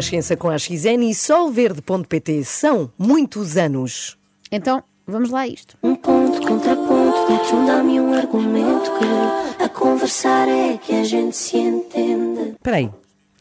Renascença com a XN e solverde.pt. São muitos anos. Então, vamos lá a isto. Um ponto, contraponto, dá-te um dá-me um argumento que a conversar é que a gente se entende. Espera aí.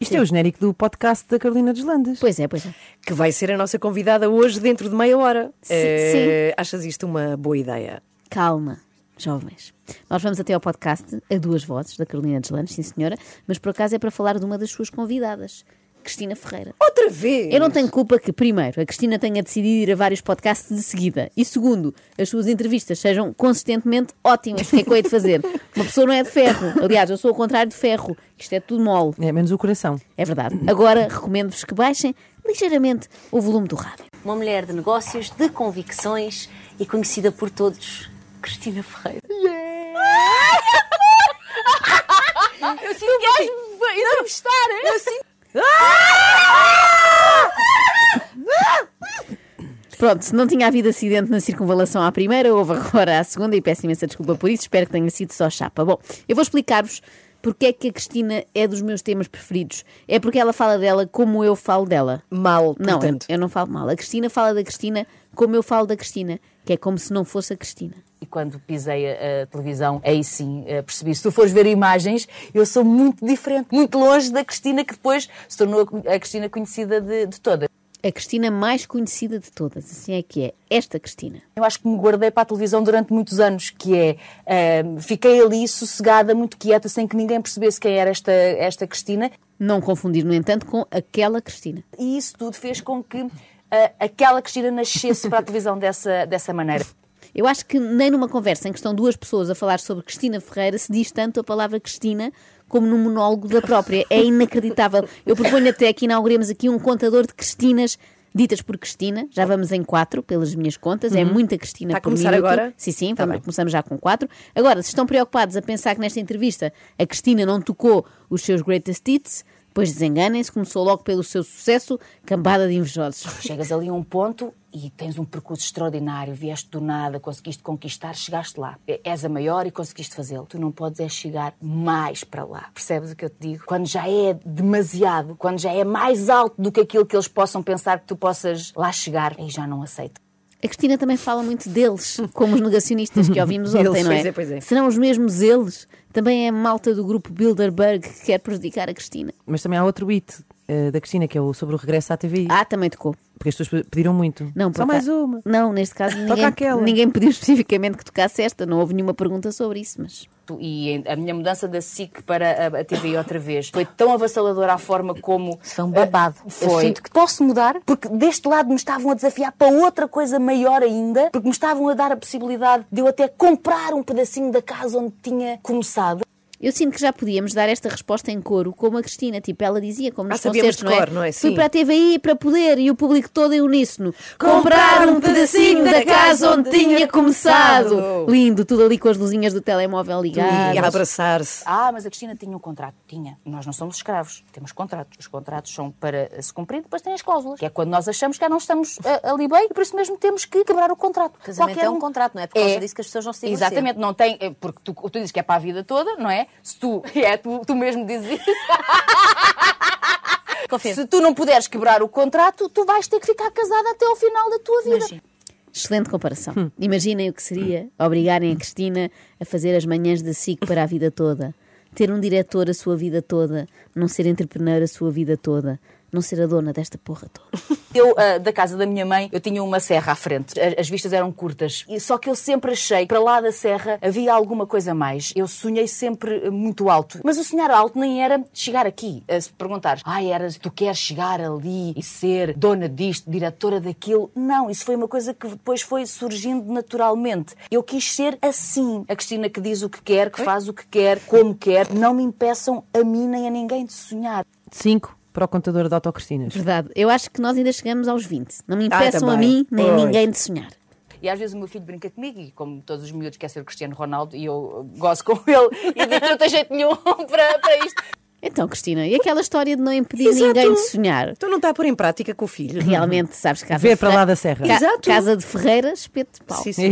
Isto é o genérico do podcast da Carolina dos Landes. Pois é, pois é. Que vai ser a nossa convidada hoje dentro de meia hora. Sim, Eh, Achas isto uma boa ideia? Calma, jovens. Nós vamos até ao podcast a duas vozes da Carolina Deslandes, sim senhora, mas por acaso é para falar de uma das suas convidadas, Cristina Ferreira. Outra vez! Eu não tenho culpa que, primeiro, a Cristina tenha decidido ir a vários podcasts de seguida e, segundo, as suas entrevistas sejam consistentemente ótimas. O que é que eu hei de fazer? Uma pessoa não é de ferro. Aliás, eu sou o contrário de ferro. Isto é tudo mole. É menos o coração. É verdade. Agora, recomendo-vos que baixem ligeiramente o volume do rádio. Uma mulher de negócios, de convicções e conhecida por todos, Cristina Ferreira. Eu sinto que és entrevistar, hein? Eu sinto. Pronto, se não tinha havido acidente na circunvalação à primeira, houve agora à segunda e peço imensa desculpa por isso, espero que tenha sido só chapa. Bom, eu vou explicar-vos porque é que a Cristina é dos meus temas preferidos. É porque ela fala dela como eu falo dela. Mal, Não, eu, eu não falo mal. A Cristina fala da Cristina como eu falo da Cristina, que é como se não fosse a Cristina. E quando pisei a, a televisão, aí sim eh, percebi. Se tu fores ver imagens, eu sou muito diferente, muito longe da Cristina que depois se tornou a, a Cristina conhecida de, de todas. A Cristina mais conhecida de todas, assim é que é. Esta Cristina. Eu acho que me guardei para a televisão durante muitos anos, que é, eh, fiquei ali sossegada, muito quieta, sem que ninguém percebesse quem era esta, esta Cristina. Não confundir, no entanto, com aquela Cristina. E isso tudo fez com que eh, aquela Cristina nascesse para a televisão dessa, dessa maneira. Eu acho que nem numa conversa em que estão duas pessoas a falar sobre Cristina Ferreira se diz tanto a palavra Cristina como num monólogo da própria. É inacreditável. Eu proponho até que inauguremos aqui um contador de Cristinas ditas por Cristina. Já vamos em quatro, pelas minhas contas. É muita Cristina Está a por começar minuto. agora? Sim, sim, Tá vamos- começamos já com quatro. Agora, se estão preocupados a pensar que nesta entrevista a Cristina não tocou os seus greatest hits, pois desenganem-se, começou logo pelo seu sucesso, cambada de invejosos. Chegas ali a um ponto e tens um percurso extraordinário, vieste do nada, conseguiste conquistar, chegaste lá. És a maior e conseguiste fazê-lo. Tu não podes é chegar mais para lá. Percebes o que eu te digo? Quando já é demasiado, quando já é mais alto do que aquilo que eles possam pensar que tu possas lá chegar, aí já não aceito. A Cristina também fala muito deles, como os negacionistas que ouvimos ontem, Eles, não é? pois é, pois é. Serão os mesmos eles? Também é a malta do grupo Bilderberg que quer prejudicar a Cristina. Mas também há outro hit eh, da Cristina, que é o sobre o regresso à TVI. Ah, também tocou. Porque as pessoas pediram muito. Não, Só mais uma. Não, neste caso ninguém, aquela. ninguém pediu especificamente que tocasse esta, não houve nenhuma pergunta sobre isso, mas. E a minha mudança da SIC para a, TVI outra vez foi tão avassaladora a forma como. Foi um babado. eh, Eu Foi. sinto que posso mudar, porque deste lado me estavam a desafiar para outra coisa maior ainda, porque me estavam a dar a possibilidade de eu até comprar um pedacinho da casa onde tinha começado. Eu sinto que já podíamos dar esta resposta em coro, como a Cristina, tipo, ela dizia, como nos Ah, concertos, não é? cor, não é? Fui Sim. para a TVI para poder, e o público todo em uníssono. Comprar um pedacinho da casa onde tinha começado. Lindo, tudo ali com as luzinhas do telemóvel ligadas. E a abraçar-se. Ah, mas a Cristina tinha um contrato. Tinha. Nós não somos escravos. Temos contratos. Os contratos são para se cumprir, depois tem as cláusulas. Que é quando nós achamos que já não estamos ah, ali bem e por isso mesmo temos que quebrar o contrato. Casamento Qualquer é um contrato, não é? Por causa disso que as pessoas não se divorciam. Exatamente, não tem. é Porque tu, tu dizes que é para a vida toda, não é? Se tu. É, tu, tu mesmo dizes isso. Confirmo. Se tu não puderes quebrar o contrato, tu vais ter que ficar casada até ao final da tua vida. Imagina. Excelente comparação. Imaginem o que seria obrigarem a Cristina a fazer as manhãs da SIC para a vida toda. Ter um diretor a sua vida toda. Não ser entrepreneur a sua vida toda. Não ser a dona desta porra toda. Eu, ah, da casa da minha mãe, eu tinha uma serra à frente. As, as vistas eram curtas. E só que eu sempre achei que para lá da serra havia alguma coisa mais. Eu sonhei sempre muito alto. Mas o sonhar alto nem era chegar aqui. Eh, Se perguntares, ai, eras, tu queres chegar ali e ser dona disto, diretora daquilo. Não, isso foi uma coisa que depois foi surgindo naturalmente. Eu quis ser assim. A Cristina que diz o que quer, que faz o que quer, como quer. Não me impeçam a mim nem a ninguém de sonhar. Cinco para o contador de autocristinas. Verdade. Eu acho que nós ainda chegamos aos 20. Não me Ah, impeçam a também. mim nem a Pois. ninguém de sonhar. E às vezes o meu filho brinca comigo, e como todos os miúdos quer ser o Cristiano Ronaldo, e eu gosto com ele, e digo que não tem jeito nenhum para, para isto. Então, Cristina, e aquela história de não impedir Exato. ninguém de sonhar? Então não está a pôr em prática com o filho. Realmente, sabes, casa Vê de para lá da serra. Ca- Exato. Casa de Ferreira, espeto de pau. Sim, sim.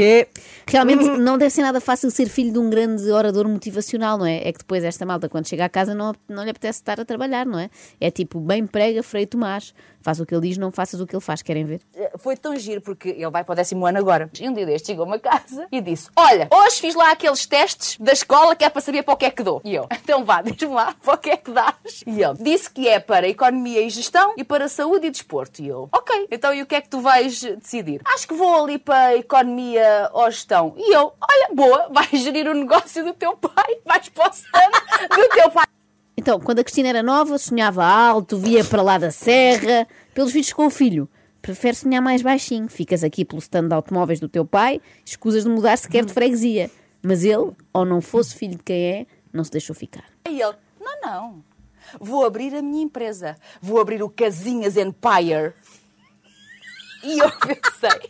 Realmente não deve ser nada fácil ser filho de um grande orador motivacional, não é? É que depois esta malta, quando chega a casa, não, não lhe apetece estar a trabalhar, não é? É tipo, bem prega, Frei Tomás. Faz o que ele diz, não faças o que ele faz. Querem ver? Foi tão giro porque ele vai para o décimo ano agora. E um dia deste chegou-me a casa e disse: Olha, hoje fiz lá aqueles testes da escola que é para saber para o que é que dou. E eu, então vá, diz-me lá para o que é que dás. E ele disse que é para economia e gestão e para saúde e desporto. E eu, ok, então e o que é que tu vais decidir? Acho que vou ali para economia ou gestão. E eu, olha, boa, vais gerir o negócio do teu pai, vais para o stand do teu pai. Então, quando a Cristina era nova, sonhava alto, via para lá da serra. Pelos vídeos com o filho, prefere sonhar mais baixinho. Ficas aqui pelo stand de automóveis do teu pai, escusas de mudar sequer de freguesia. Mas ele, ou não fosse filho de quem é, não se deixou ficar. E ele, não, não. Vou abrir a minha empresa. Vou abrir o Casinhas Empire. E eu pensei.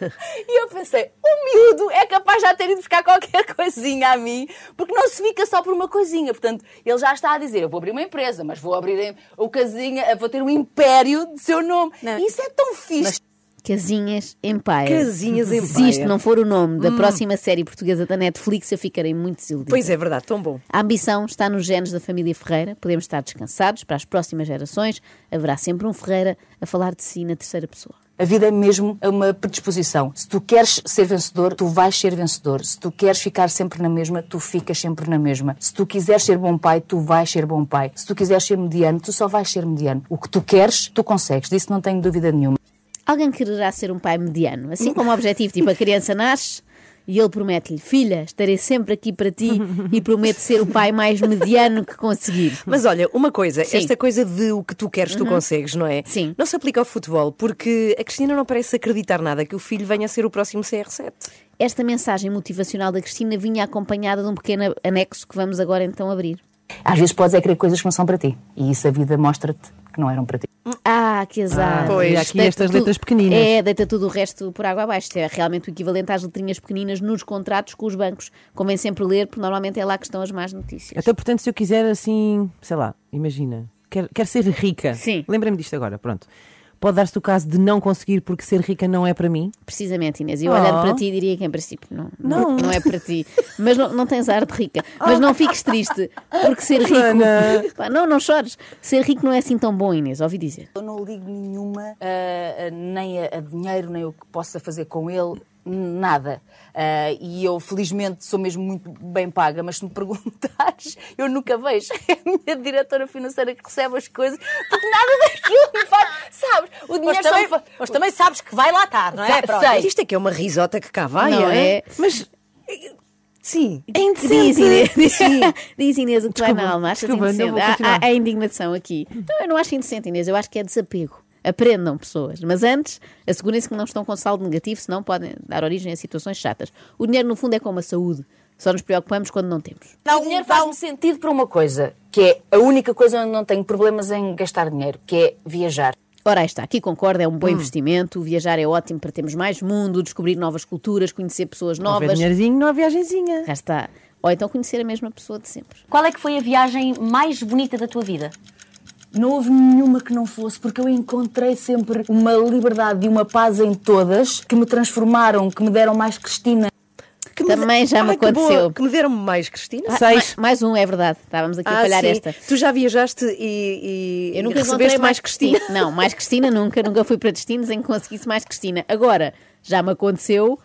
E eu pensei, o miúdo é capaz de já ter ido buscar qualquer coisinha a mim, porque não se fica só por uma coisinha. Portanto, ele já está a dizer: eu vou abrir uma empresa, mas vou abrir o casinha, vou ter um império de seu nome. Isso é tão fixe. Casinhas Empire. Casinhas Se Empire. isto não for o nome da próxima série portuguesa da Netflix, eu ficarei muito desiludida. Pois é, verdade, tão bom. A ambição está nos genes da família Ferreira. Podemos estar descansados para as próximas gerações. Haverá sempre um Ferreira a falar de si na terceira pessoa. A vida é mesmo uma predisposição. Se tu queres ser vencedor, tu vais ser vencedor. Se tu queres ficar sempre na mesma, tu ficas sempre na mesma. Se tu quiseres ser bom pai, tu vais ser bom pai. Se tu quiseres ser mediano, tu só vais ser mediano. O que tu queres, tu consegues. Disso não tenho dúvida nenhuma. Alguém quererá ser um pai mediano, assim como objetivo, tipo a criança nasce e ele promete-lhe: Filha, estarei sempre aqui para ti e promete ser o pai mais mediano que conseguir. Mas olha, uma coisa, Sim. esta coisa de o que tu queres, tu consegues, não é? Sim. Não se aplica ao futebol, porque a Cristina não parece acreditar nada que o filho venha a ser o próximo CR7. Esta mensagem motivacional da Cristina vinha acompanhada de um pequeno anexo que vamos agora então abrir. Às vezes podes é querer coisas que não são para ti. E isso a vida mostra-te que não eram para ti. Ah, que azar. Ah, Pois. e aqui estas letras pequeninas. É, deita tudo o resto por água abaixo. É realmente o equivalente às letrinhas pequeninas nos contratos com os bancos. Convém sempre ler, porque normalmente é lá que estão as más notícias. Até portanto, se eu quiser assim, sei lá, imagina, quero, quero ser rica. Sim. Lembrei-me disto agora, pronto. Pode dar-se o caso de não conseguir porque ser rica não é para mim. Precisamente, Inês. Eu Oh. olhando para ti diria que em princípio não, não. Não. não é para ti. Mas não, não tens ar de rica. Mas não fiques triste, porque ser rico. Pá, não, não chores. Ser rico não é assim tão bom, Inês, ouvi dizer. Eu não ligo nenhuma, ah, nem a, a dinheiro, nem o que possa fazer com ele, nada. Ah, e eu, felizmente, sou mesmo muito bem paga, mas se me perguntares, eu nunca vejo. É a minha diretora financeira que recebe as coisas, porque nada daquilo me faz. Sabes? O dinheiro Mas só também, fa- mas também sabes que vai lá estar, não é? Pronto. sei. Isto é que é uma risota que cá vai, não é? é? Mas Sim. é Diz indecente. Inês, diz Inês o que vai na alma. Achas desculpa, não indecente? Há, continuar. há- há indignação aqui. Não, eu não acho indecente, Inês. Eu acho que é desapego. Aprendam, pessoas. Mas antes, assegurem-se que não estão com saldo negativo, senão podem dar origem a situações chatas. O dinheiro, no fundo, é como a saúde. Só nos preocupamos quando não temos. o dinheiro faz-me sentido para uma coisa, que é a única coisa onde não tenho problemas em gastar dinheiro, que é viajar. Ora, aí está, aqui concordo, é um Hum. bom investimento. Viajar é ótimo para termos mais mundo, descobrir novas culturas, conhecer pessoas Não novas. dinheirozinho, não há viagenzinha. Cá está. Ou então conhecer a mesma pessoa de sempre. Qual é que foi a viagem mais bonita da tua vida? Não houve nenhuma que não fosse, porque eu encontrei sempre uma liberdade e uma paz em todas que me transformaram, que me deram mais Cristina. Que me Também já me Ai, que aconteceu. Que me deram mais, Cristina. Ah, Seis. ma- mais um, é verdade. Estávamos aqui a falhar sim. esta. Tu já viajaste e, e Eu nunca recebeste mais mais Cristina. Não, mais Cristina nunca. Nunca fui para destinos em que conseguisse mais Cristina. Agora, já me aconteceu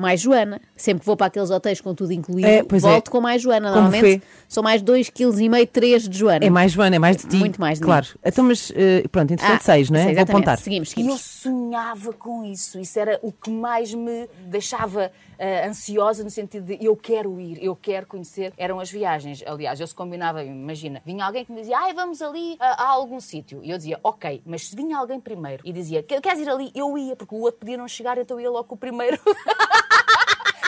mais Joana. Sempre que vou para aqueles hotéis com tudo incluído, É, é. volto com mais Joana. Como Normalmente foi? são mais 2,5 kg, 3 de Joana. É mais Joana, é mais de ti. Muito mais de Claro. mim. Então, mas eh, pronto, interessante, Ah, seis, não é? sei, Vou apontar. Seguimos, E eu seguimos. sonhava com isso. Isso era o que mais me deixava ah, ansiosa no sentido de eu quero ir, eu quero conhecer. Eram as viagens. Aliás, eu se combinava, imagina, vinha alguém que me dizia, ai, vamos ali a, a algum sítio. E eu dizia, ok, mas se vinha alguém primeiro e dizia, "Quer- queres ir ali? Eu ia, porque o outro podia não chegar, então eu ia logo com o primeiro.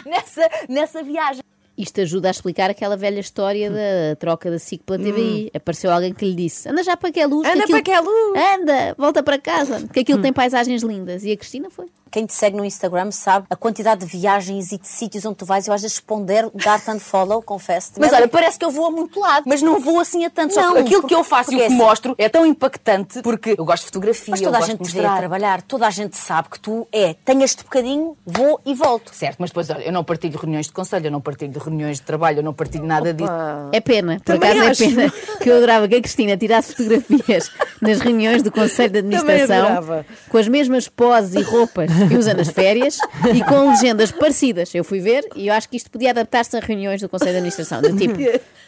nessa, nessa viagem. Isto ajuda a explicar aquela velha história da troca da SIC pela TVI. Apareceu alguém que lhe disse: anda já para que é luz. que Anda aquilo- para que é luz." Anda, volta para casa, que aquilo tem paisagens lindas. E a Cristina foi. Quem te segue no Instagram sabe a quantidade de viagens e de sítios onde tu vais. Eu às vezes pondero dar-te unfollow, confesso. Mas olha, parece que eu vou a muito lado, mas não vou assim a tanto. Não, aquilo porque- que eu faço e o que é assim. mostro é tão impactante porque eu gosto de fotografia, Mas eu toda a gosto gente te vê a trabalhar, toda a gente sabe que tu é, tenho este bocadinho, vou e volto. Certo, mas depois, olha, eu não partilho reuniões de conselho, eu não partilho de reuniões de trabalho, eu não partilho nada disso. É pena, por Também acaso acho. é pena que eu adorava que a Cristina tirasse fotografias nas reuniões do Conselho de Administração adorava. com as mesmas poses e roupas que usa nas férias e com legendas parecidas. Eu fui ver e eu acho que isto podia adaptar-se a reuniões do Conselho de Administração, do tipo,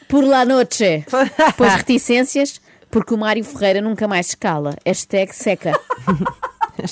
por la noche, pois reticências, porque o Mário Ferreira nunca mais escala. Hashtag seca.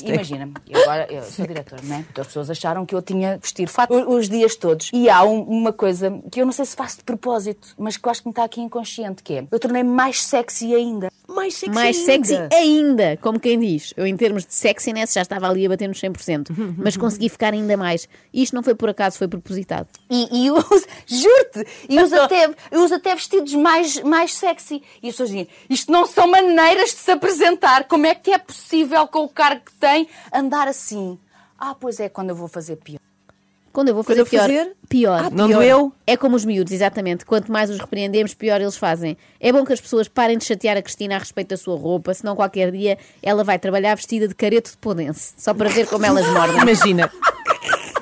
Imagina-me, eu agora eu sou diretor, não é? Então as pessoas acharam que eu tinha que vestir fato os dias todos. E há um- uma coisa que eu não sei se faço de propósito, mas que eu acho que me está aqui inconsciente, que é eu tornei-me mais sexy ainda. Mais sexy mais ainda. sexy ainda, como quem diz. Eu, em termos de sexiness, já estava ali a bater nos 100%, mas consegui ficar ainda mais. Isto não foi por acaso, foi propositado. E, e eu uso, juro-te, e uso até, eu uso até vestidos mais, mais sexy. E as pessoas dizem, isto não são maneiras de se apresentar. Como é que é possível, com o cargo que tem, andar assim? Ah, pois é, quando eu vou fazer pior. Quando eu vou fazer eu pior, fazer? pior. Ah, Não pior. doeu? É como os miúdos, exatamente. Quanto mais os repreendemos, pior eles fazem. É bom que as pessoas parem de chatear a Cristina a respeito da sua roupa, senão qualquer dia ela vai trabalhar vestida de careto de podense, só para ver como elas mordem. Imagina.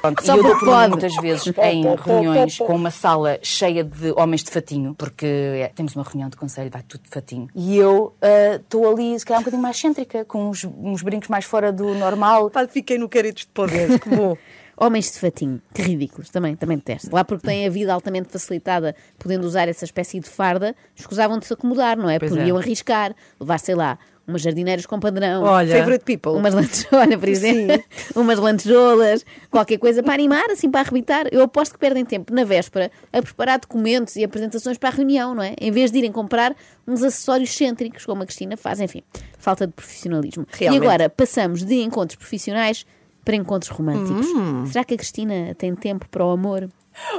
Pronto, Só e eu dou por muitas vezes em reuniões com uma sala cheia de homens de fatinho, porque é, temos uma reunião de conselho, vai tudo de fatinho. E eu ah, estou ali, se calhar, um bocadinho mais cêntrica, com uns, uns brincos mais fora do normal. Pá, fiquei no caretos de poder, que bom. Homens de fatinho, que ridículos, também, também detesto. Lá porque têm a vida altamente facilitada, podendo usar essa espécie de farda, escusavam de se acomodar, não é? Pois Podiam é. arriscar, levar, sei lá, umas jardineiras com padrão. Olha. Favorite people. Umas lantejoulas, por exemplo, umas lantejoulas, qualquer coisa para animar, assim, para arrebitar. Eu aposto que perdem tempo na véspera a preparar documentos e apresentações para a reunião, não é? Em vez de irem comprar uns acessórios cêntricos, como a Cristina faz, enfim, falta de profissionalismo. Realmente. E agora passamos de encontros profissionais para encontros românticos. Hum. Será que a Cristina tem tempo para o amor?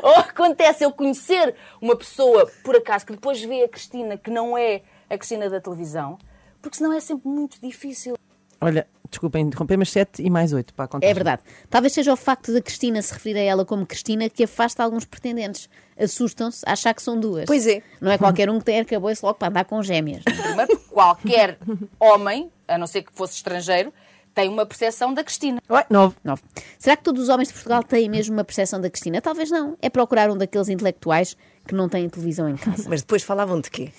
Ou acontece eu conhecer uma pessoa, por acaso, que depois vê a Cristina, que não é a Cristina da televisão, porque senão é sempre muito difícil. Olha, desculpem interromper, mas 7 e mais 8 para contar. É verdade. Talvez seja o facto da Cristina se referir a ela como Cristina que afasta alguns pretendentes. Assustam-se a achar que são duas. Pois é. Não é qualquer um que tem arcabouço logo para andar com gêmeas. Primeiro, qualquer homem, a não ser que fosse estrangeiro, tem uma percepção da Cristina. Ué, 9. Nove. Será que todos os homens de Portugal têm mesmo uma percepção da Cristina? Talvez não. É procurar um daqueles intelectuais que não têm televisão em casa. Mas depois falavam de quê?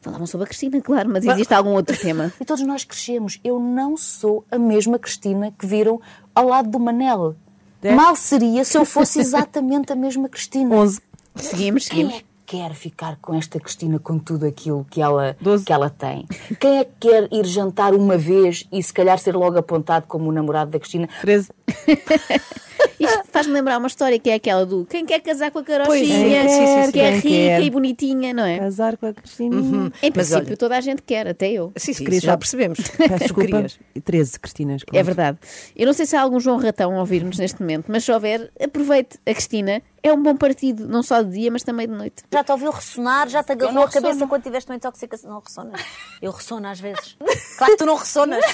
Falavam sobre a Cristina, claro, mas existe algum outro tema. E todos nós crescemos. Eu não sou a mesma Cristina que viram ao lado do Manel. É? Mal seria se eu fosse exatamente a mesma Cristina. 11. Seguimos, Quem seguimos. é que quer ficar com esta Cristina com tudo aquilo que ela, que ela tem? Quem é que quer ir jantar uma vez e se calhar ser logo apontado como o namorado da Cristina? 13. Isto faz-me lembrar uma história que é aquela do quem quer casar com a carochinha, é, sim, sim. que é rica quer. e bonitinha, não é? Casar com a Cristina. Em Mas princípio, olha- toda a gente quer, até eu. Sim, sim, já percebemos. Peço desculpa. Querias. 13, Cristinas. É verdade. Eu não sei se há algum João Ratão a ouvir-nos neste momento, mas se houver, aproveite. A Cristina é um bom partido, não só de dia, mas também de noite. Já te ouviu ressonar, já te agarrou a cabeça ressono. quando tiveste uma intoxicação. Não ressonas. Eu ressono às vezes. Claro que tu não ressonas.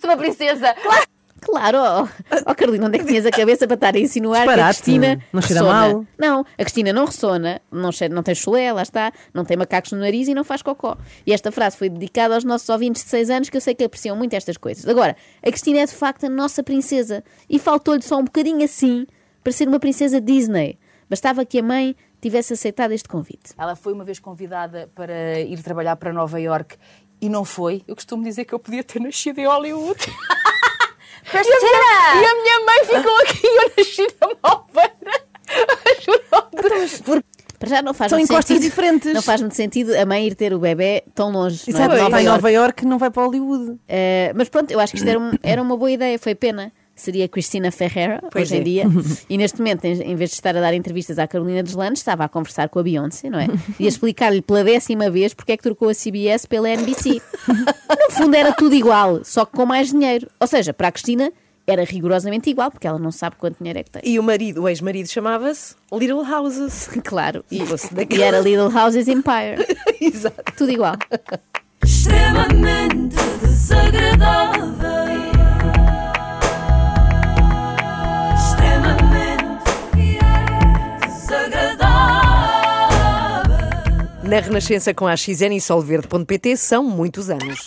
Sou uma princesa! Claro, ó oh, Carolina, onde é que tinhas a cabeça para estar a insinuar que a. Cristina Não cheira ressona? mal. Não, a Cristina não ressona, não, cheira, não tem chulé, lá está, não tem macacos no nariz e não faz cocó. E esta frase foi dedicada aos nossos ouvintes de 6 anos que eu sei que apreciam muito estas coisas. Agora, a Cristina é de facto a nossa princesa e faltou-lhe só um bocadinho assim para ser uma princesa Disney. Bastava que a mãe tivesse aceitado este convite. Ela foi uma vez convidada para ir trabalhar para Nova York e não foi. Eu costumo dizer que eu podia ter nascido em Hollywood. E a, minha, e a minha mãe ficou aqui e eu nasci na Malveira. Juro. Para já não faz São encostas sentido. diferentes. Não faz muito sentido a mãe ir ter o bebê tão longe. não é, Exato, de Nova vai a Iorque. Nova York, não vai para Hollywood. Uh, mas pronto, eu acho que isto era, um- era uma boa ideia, foi pena. Seria Cristina Ferreira, Pois hoje em é. dia. E neste momento, em, em vez de estar a dar entrevistas à Carolina Deslandes, estava a conversar com a Beyoncé, não é? E a explicar-lhe pela décima vez porque é que trocou a CBS pela NBC. No fundo era tudo igual, só que com mais dinheiro. Ou seja, para a Cristina era rigorosamente igual, porque ela não sabe quanto dinheiro é que tem. E o marido, o ex-marido, chamava-se Little Houses. Claro. E, e era Little Houses Empire. Exato. Tudo igual. extremamente desagradável. Na Renascença com a XN e solverde.pt são muitos anos.